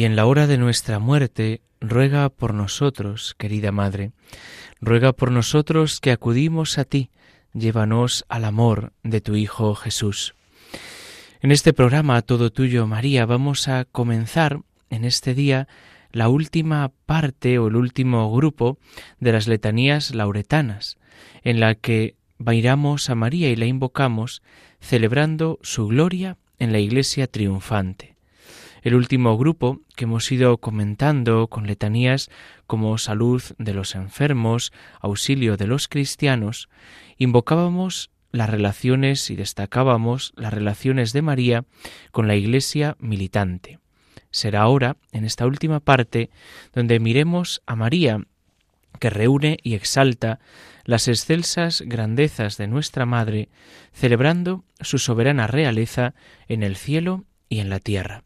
Y en la hora de nuestra muerte, ruega por nosotros, querida Madre, ruega por nosotros que acudimos a ti, llévanos al amor de tu Hijo Jesús. En este programa Todo Tuyo, María, vamos a comenzar en este día la última parte o el último grupo de las letanías lauretanas, en la que bailamos a María y la invocamos celebrando su gloria en la Iglesia triunfante el último grupo que hemos ido comentando con letanías como salud de los enfermos, auxilio de los cristianos, invocábamos las relaciones y destacábamos las relaciones de María con la Iglesia militante. Será ahora, en esta última parte, donde miremos a María, que reúne y exalta las excelsas grandezas de nuestra Madre, celebrando su soberana realeza en el cielo y en la tierra.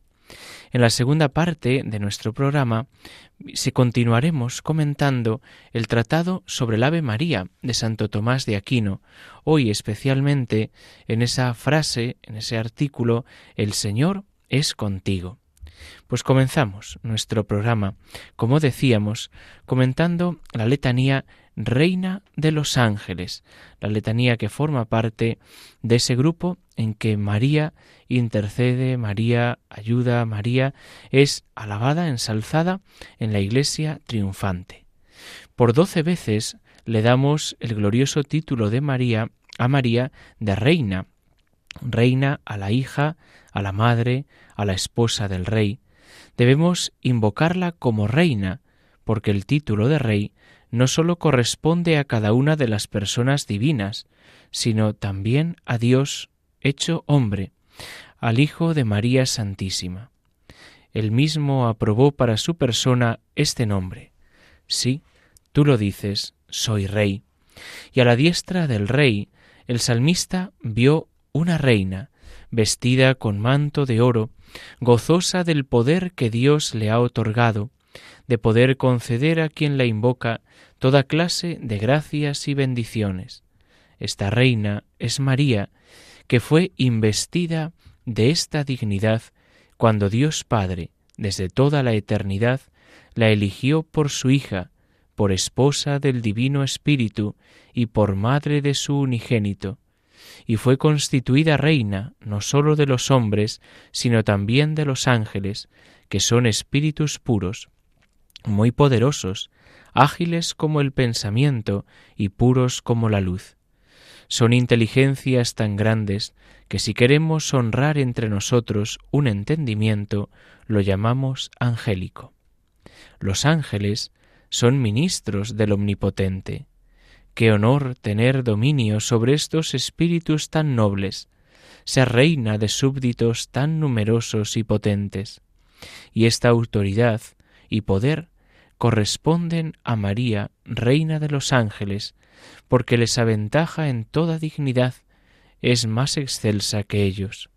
En la segunda parte de nuestro programa se continuaremos comentando el tratado sobre el Ave María de Santo Tomás de Aquino, hoy especialmente en esa frase, en ese artículo, El Señor es contigo. Pues comenzamos nuestro programa, como decíamos, comentando la letanía Reina de los Ángeles, la letanía que forma parte de ese grupo en que María intercede, María ayuda, María es alabada, ensalzada en la Iglesia triunfante. Por doce veces le damos el glorioso título de María a María de Reina, Reina a la hija, a la madre, a la esposa del Rey. Debemos invocarla como Reina, porque el título de Rey no sólo corresponde a cada una de las personas divinas, sino también a Dios hecho hombre, al Hijo de María Santísima. Él mismo aprobó para su persona este nombre. Sí, tú lo dices, soy rey. Y a la diestra del rey, el salmista vio una reina, vestida con manto de oro, gozosa del poder que Dios le ha otorgado, de poder conceder a quien la invoca toda clase de gracias y bendiciones. Esta reina es María, que fue investida de esta dignidad cuando Dios Padre, desde toda la eternidad, la eligió por su hija, por esposa del Divino Espíritu y por madre de su unigénito, y fue constituida reina no sólo de los hombres, sino también de los ángeles, que son espíritus puros, muy poderosos, ágiles como el pensamiento y puros como la luz. Son inteligencias tan grandes que si queremos honrar entre nosotros un entendimiento, lo llamamos angélico. Los ángeles son ministros del Omnipotente. Qué honor tener dominio sobre estos espíritus tan nobles, ser reina de súbditos tan numerosos y potentes. Y esta autoridad y poder corresponden a María, Reina de los ángeles, porque les aventaja en toda dignidad, es más excelsa que ellos.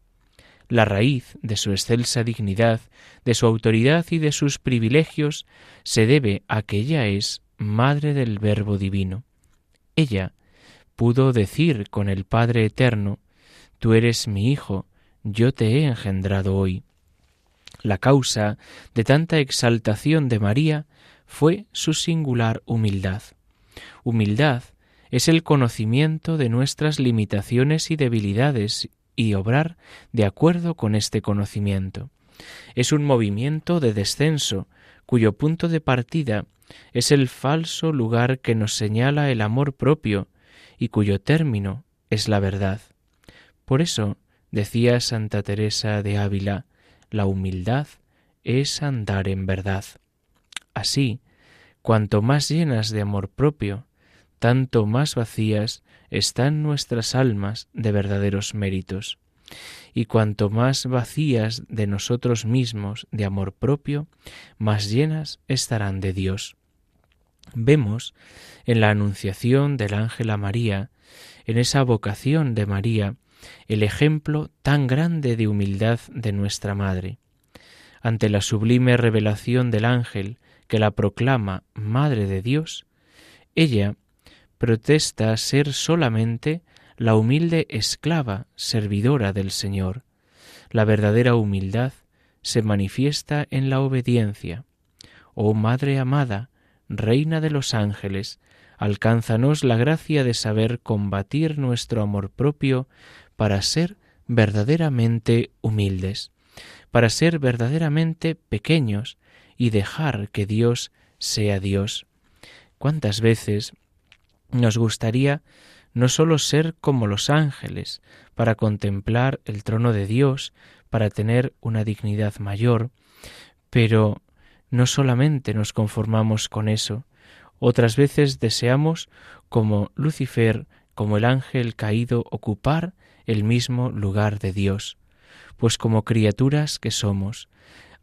La raíz de su excelsa dignidad, de su autoridad y de sus privilegios se debe a que ella es Madre del Verbo Divino. Ella pudo decir con el Padre Eterno, Tú eres mi Hijo, yo te he engendrado hoy. La causa de tanta exaltación de María fue su singular humildad. Humildad es el conocimiento de nuestras limitaciones y debilidades y obrar de acuerdo con este conocimiento. Es un movimiento de descenso cuyo punto de partida es el falso lugar que nos señala el amor propio y cuyo término es la verdad. Por eso decía Santa Teresa de Ávila, la humildad es andar en verdad. Así, cuanto más llenas de amor propio, tanto más vacías están nuestras almas de verdaderos méritos. Y cuanto más vacías de nosotros mismos de amor propio, más llenas estarán de Dios. Vemos en la anunciación del ángel a María, en esa vocación de María, el ejemplo tan grande de humildad de nuestra Madre. Ante la sublime revelación del ángel que la proclama Madre de Dios, ella protesta ser solamente la humilde esclava servidora del Señor. La verdadera humildad se manifiesta en la obediencia. Oh Madre amada, Reina de los ángeles, alcánzanos la gracia de saber combatir nuestro amor propio para ser verdaderamente humildes, para ser verdaderamente pequeños y dejar que Dios sea Dios. ¿Cuántas veces nos gustaría no sólo ser como los ángeles, para contemplar el trono de Dios, para tener una dignidad mayor, pero no solamente nos conformamos con eso, otras veces deseamos, como Lucifer, como el ángel caído, ocupar el mismo lugar de Dios, pues como criaturas que somos,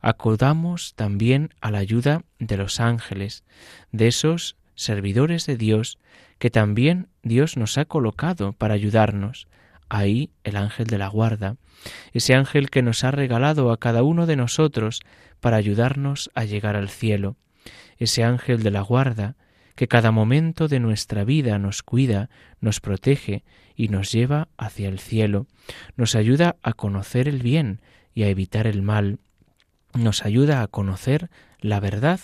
acudamos también a la ayuda de los ángeles, de esos servidores de Dios que también Dios nos ha colocado para ayudarnos. Ahí el ángel de la guarda, ese ángel que nos ha regalado a cada uno de nosotros para ayudarnos a llegar al cielo, ese ángel de la guarda que cada momento de nuestra vida nos cuida, nos protege y nos lleva hacia el cielo, nos ayuda a conocer el bien y a evitar el mal, nos ayuda a conocer la verdad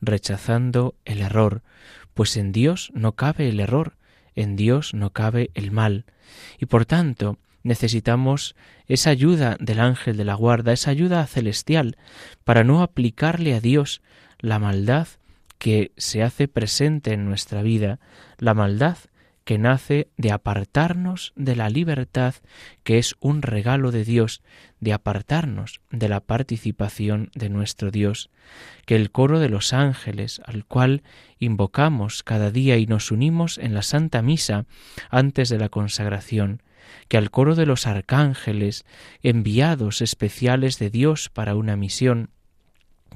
rechazando el error, pues en Dios no cabe el error, en Dios no cabe el mal, y por tanto necesitamos esa ayuda del ángel de la guarda, esa ayuda celestial, para no aplicarle a Dios la maldad que se hace presente en nuestra vida, la maldad que nace de apartarnos de la libertad que es un regalo de Dios, de apartarnos de la participación de nuestro Dios, que el coro de los ángeles, al cual invocamos cada día y nos unimos en la Santa Misa antes de la consagración, que al coro de los arcángeles, enviados especiales de Dios para una misión,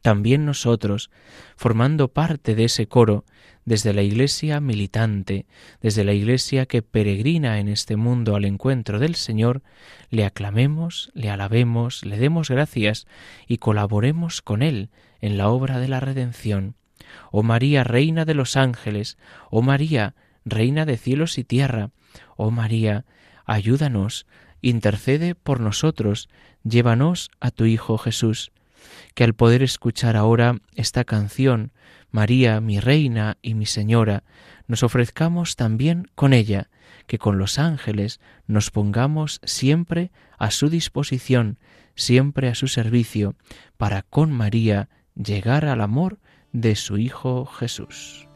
también nosotros, formando parte de ese coro, desde la Iglesia militante, desde la Iglesia que peregrina en este mundo al encuentro del Señor, le aclamemos, le alabemos, le demos gracias y colaboremos con Él en la obra de la redención. Oh María, Reina de los ángeles, oh María, Reina de cielos y tierra, oh María, ayúdanos, intercede por nosotros, llévanos a tu Hijo Jesús que al poder escuchar ahora esta canción, María, mi Reina y mi Señora, nos ofrezcamos también con ella, que con los ángeles nos pongamos siempre a su disposición, siempre a su servicio, para con María llegar al amor de su Hijo Jesús.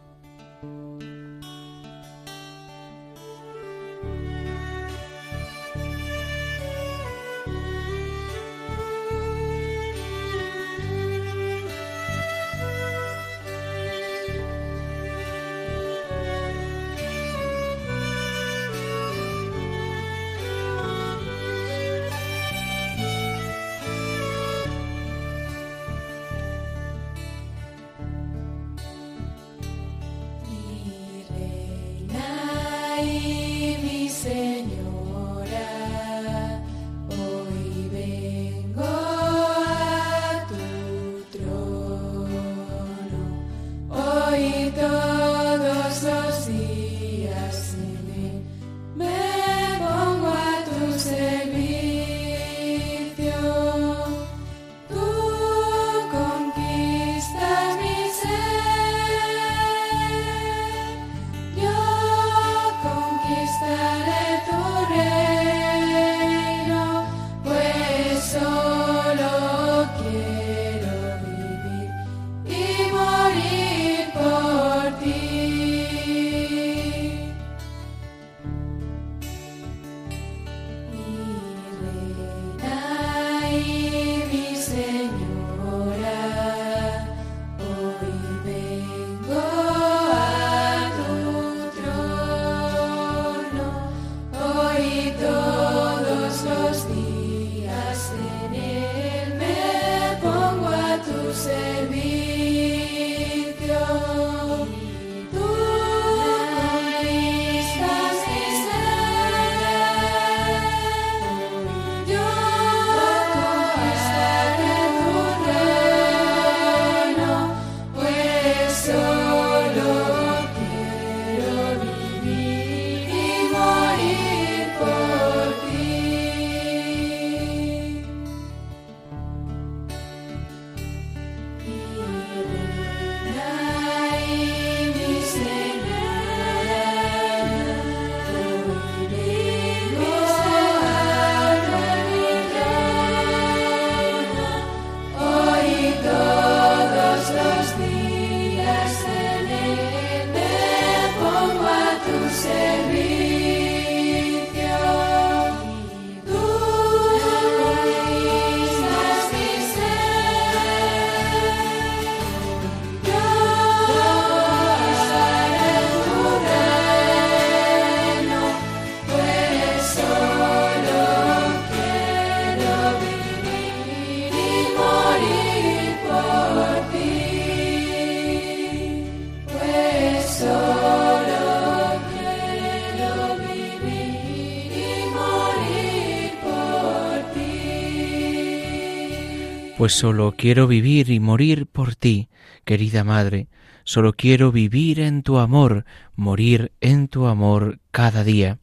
Pues solo quiero vivir y morir por ti, querida Madre, solo quiero vivir en tu amor, morir en tu amor cada día.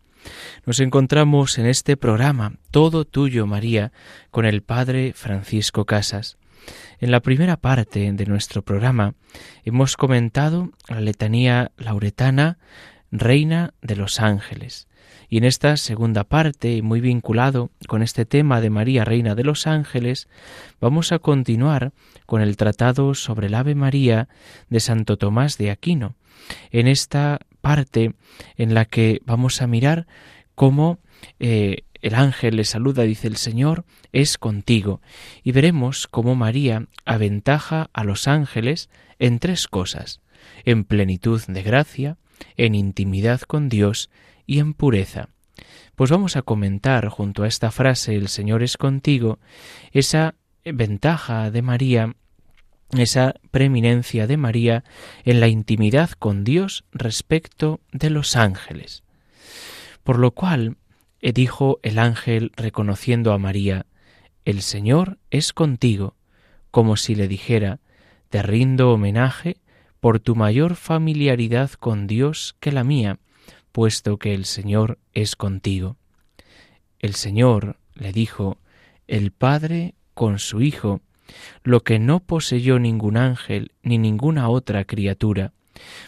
Nos encontramos en este programa, Todo Tuyo, María, con el Padre Francisco Casas. En la primera parte de nuestro programa hemos comentado la letanía lauretana, Reina de los Ángeles. Y en esta segunda parte, muy vinculado con este tema de María, Reina de los Ángeles, vamos a continuar con el tratado sobre el Ave María de Santo Tomás de Aquino. En esta parte en la que vamos a mirar cómo eh, el ángel le saluda, dice el Señor, es contigo. Y veremos cómo María aventaja a los ángeles en tres cosas, en plenitud de gracia, en intimidad con Dios y en pureza. Pues vamos a comentar junto a esta frase El Señor es contigo esa ventaja de María, esa preeminencia de María en la intimidad con Dios respecto de los ángeles. Por lo cual, eh, dijo el ángel reconociendo a María, El Señor es contigo, como si le dijera, Te rindo homenaje por tu mayor familiaridad con Dios que la mía, puesto que el Señor es contigo. El Señor le dijo, el Padre con su Hijo, lo que no poseyó ningún ángel ni ninguna otra criatura,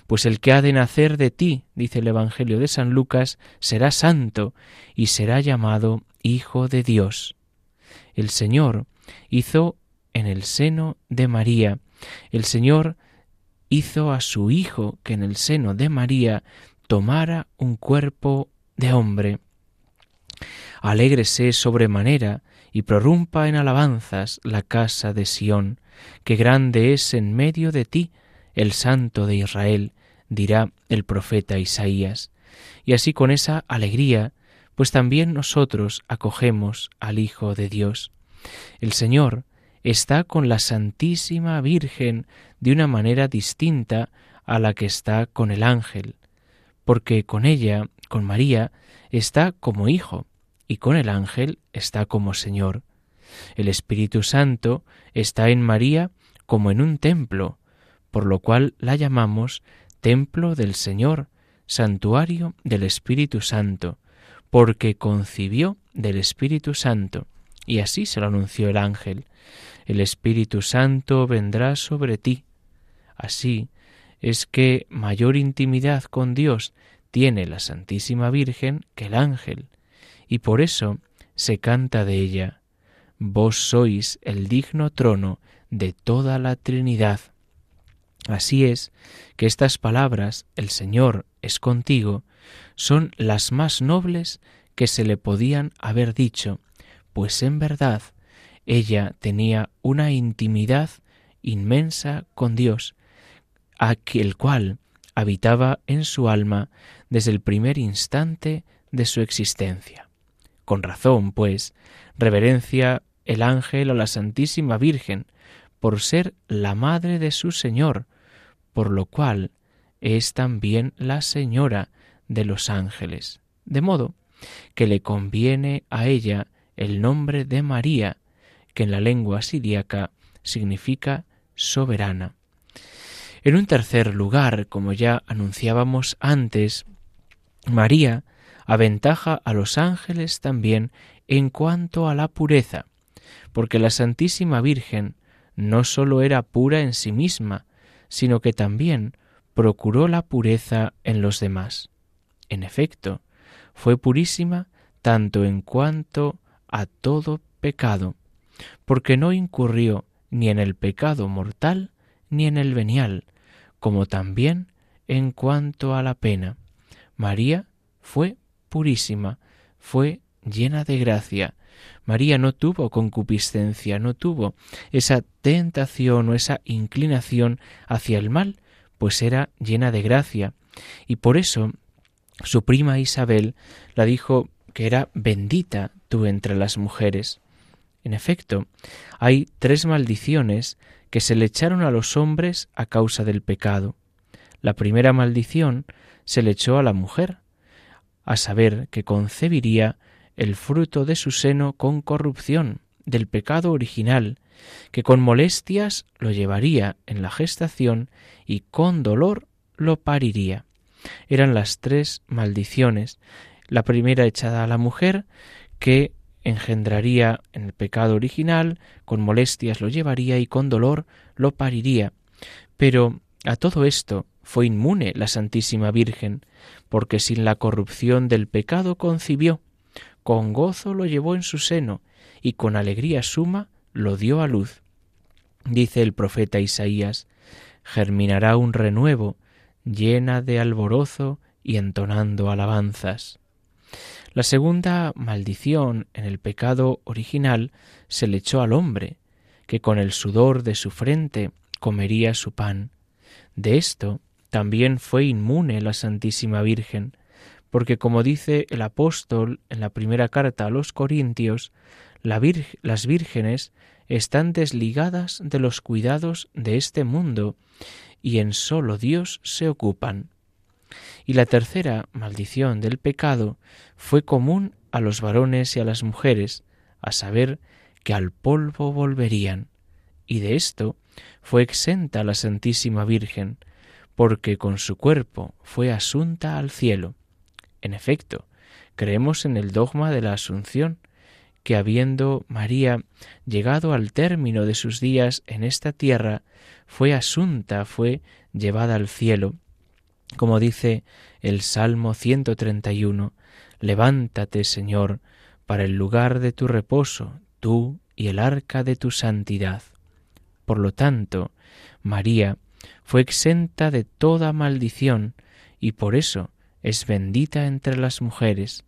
pues el que ha de nacer de ti, dice el Evangelio de San Lucas, será santo y será llamado Hijo de Dios. El Señor hizo en el seno de María, el Señor hizo a su Hijo que en el seno de María tomara un cuerpo de hombre. Alégrese sobremanera y prorrumpa en alabanzas la casa de Sión, que grande es en medio de ti el santo de Israel, dirá el profeta Isaías. Y así con esa alegría, pues también nosotros acogemos al Hijo de Dios. El Señor está con la Santísima Virgen de una manera distinta a la que está con el ángel porque con ella, con María, está como hijo, y con el ángel está como Señor. El Espíritu Santo está en María como en un templo, por lo cual la llamamos templo del Señor, santuario del Espíritu Santo, porque concibió del Espíritu Santo, y así se lo anunció el ángel. El Espíritu Santo vendrá sobre ti. Así, es que mayor intimidad con Dios tiene la Santísima Virgen que el ángel, y por eso se canta de ella, Vos sois el digno trono de toda la Trinidad. Así es que estas palabras, el Señor es contigo, son las más nobles que se le podían haber dicho, pues en verdad ella tenía una intimidad inmensa con Dios, aquel cual habitaba en su alma desde el primer instante de su existencia. Con razón, pues, reverencia el ángel a la Santísima Virgen por ser la madre de su Señor, por lo cual es también la Señora de los ángeles, de modo que le conviene a ella el nombre de María, que en la lengua siríaca significa soberana. En un tercer lugar, como ya anunciábamos antes, María aventaja a los ángeles también en cuanto a la pureza, porque la Santísima Virgen no sólo era pura en sí misma, sino que también procuró la pureza en los demás. En efecto, fue purísima tanto en cuanto a todo pecado, porque no incurrió ni en el pecado mortal ni en el venial, como también en cuanto a la pena. María fue purísima, fue llena de gracia. María no tuvo concupiscencia, no tuvo esa tentación o esa inclinación hacia el mal, pues era llena de gracia. Y por eso su prima Isabel la dijo que era bendita tú entre las mujeres. En efecto, hay tres maldiciones que se le echaron a los hombres a causa del pecado. La primera maldición se le echó a la mujer, a saber que concebiría el fruto de su seno con corrupción, del pecado original, que con molestias lo llevaría en la gestación y con dolor lo pariría. Eran las tres maldiciones. La primera echada a la mujer, que engendraría en el pecado original, con molestias lo llevaría y con dolor lo pariría. Pero a todo esto fue inmune la Santísima Virgen, porque sin la corrupción del pecado concibió, con gozo lo llevó en su seno, y con alegría suma lo dio a luz. Dice el profeta Isaías, germinará un renuevo, llena de alborozo y entonando alabanzas. La segunda maldición en el pecado original se le echó al hombre, que con el sudor de su frente comería su pan. De esto también fue inmune la Santísima Virgen, porque como dice el apóstol en la primera carta a los Corintios, las vírgenes están desligadas de los cuidados de este mundo y en solo Dios se ocupan. Y la tercera maldición del pecado fue común a los varones y a las mujeres, a saber, que al polvo volverían. Y de esto fue exenta la Santísima Virgen, porque con su cuerpo fue asunta al cielo. En efecto, creemos en el dogma de la Asunción, que habiendo María llegado al término de sus días en esta tierra, fue asunta, fue llevada al cielo, como dice el Salmo 131, Levántate, Señor, para el lugar de tu reposo, tú y el arca de tu santidad. Por lo tanto, María fue exenta de toda maldición y por eso es bendita entre las mujeres,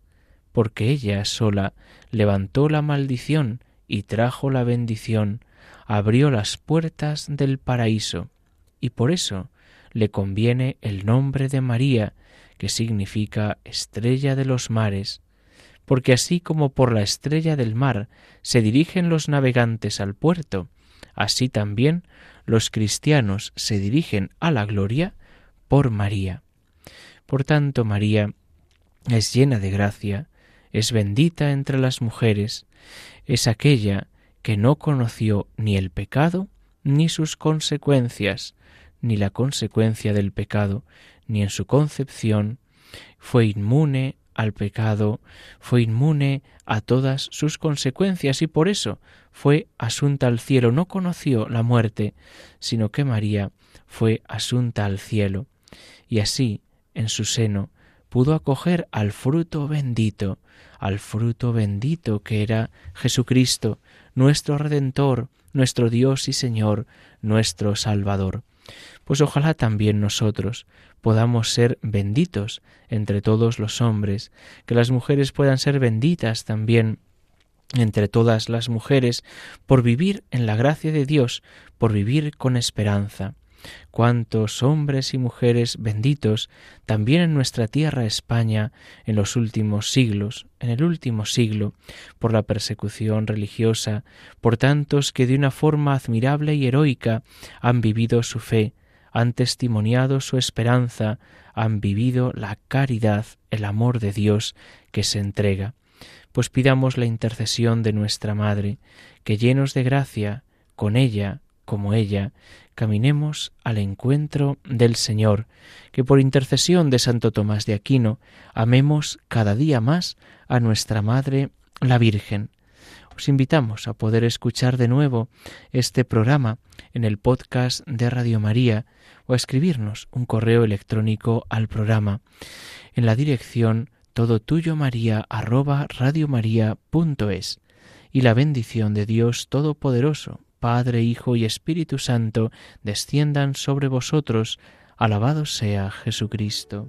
porque ella sola levantó la maldición y trajo la bendición, abrió las puertas del paraíso, y por eso le conviene el nombre de María, que significa estrella de los mares, porque así como por la estrella del mar se dirigen los navegantes al puerto, así también los cristianos se dirigen a la gloria por María. Por tanto, María es llena de gracia, es bendita entre las mujeres, es aquella que no conoció ni el pecado ni sus consecuencias, ni la consecuencia del pecado, ni en su concepción, fue inmune al pecado, fue inmune a todas sus consecuencias y por eso fue asunta al cielo, no conoció la muerte, sino que María fue asunta al cielo. Y así en su seno pudo acoger al fruto bendito, al fruto bendito que era Jesucristo, nuestro Redentor, nuestro Dios y Señor, nuestro Salvador. Pues ojalá también nosotros podamos ser benditos entre todos los hombres, que las mujeres puedan ser benditas también entre todas las mujeres, por vivir en la gracia de Dios, por vivir con esperanza cuántos hombres y mujeres benditos también en nuestra tierra España en los últimos siglos, en el último siglo, por la persecución religiosa, por tantos que de una forma admirable y heroica han vivido su fe, han testimoniado su esperanza, han vivido la caridad, el amor de Dios que se entrega. Pues pidamos la intercesión de nuestra Madre, que llenos de gracia, con ella, como ella, caminemos al encuentro del Señor, que por intercesión de Santo Tomás de Aquino amemos cada día más a nuestra Madre la Virgen. Os invitamos a poder escuchar de nuevo este programa en el podcast de Radio María o a escribirnos un correo electrónico al programa en la dirección todo tuyo María arroba radiomaria.es y la bendición de Dios Todopoderoso, Padre, Hijo y Espíritu Santo, desciendan sobre vosotros. Alabado sea Jesucristo.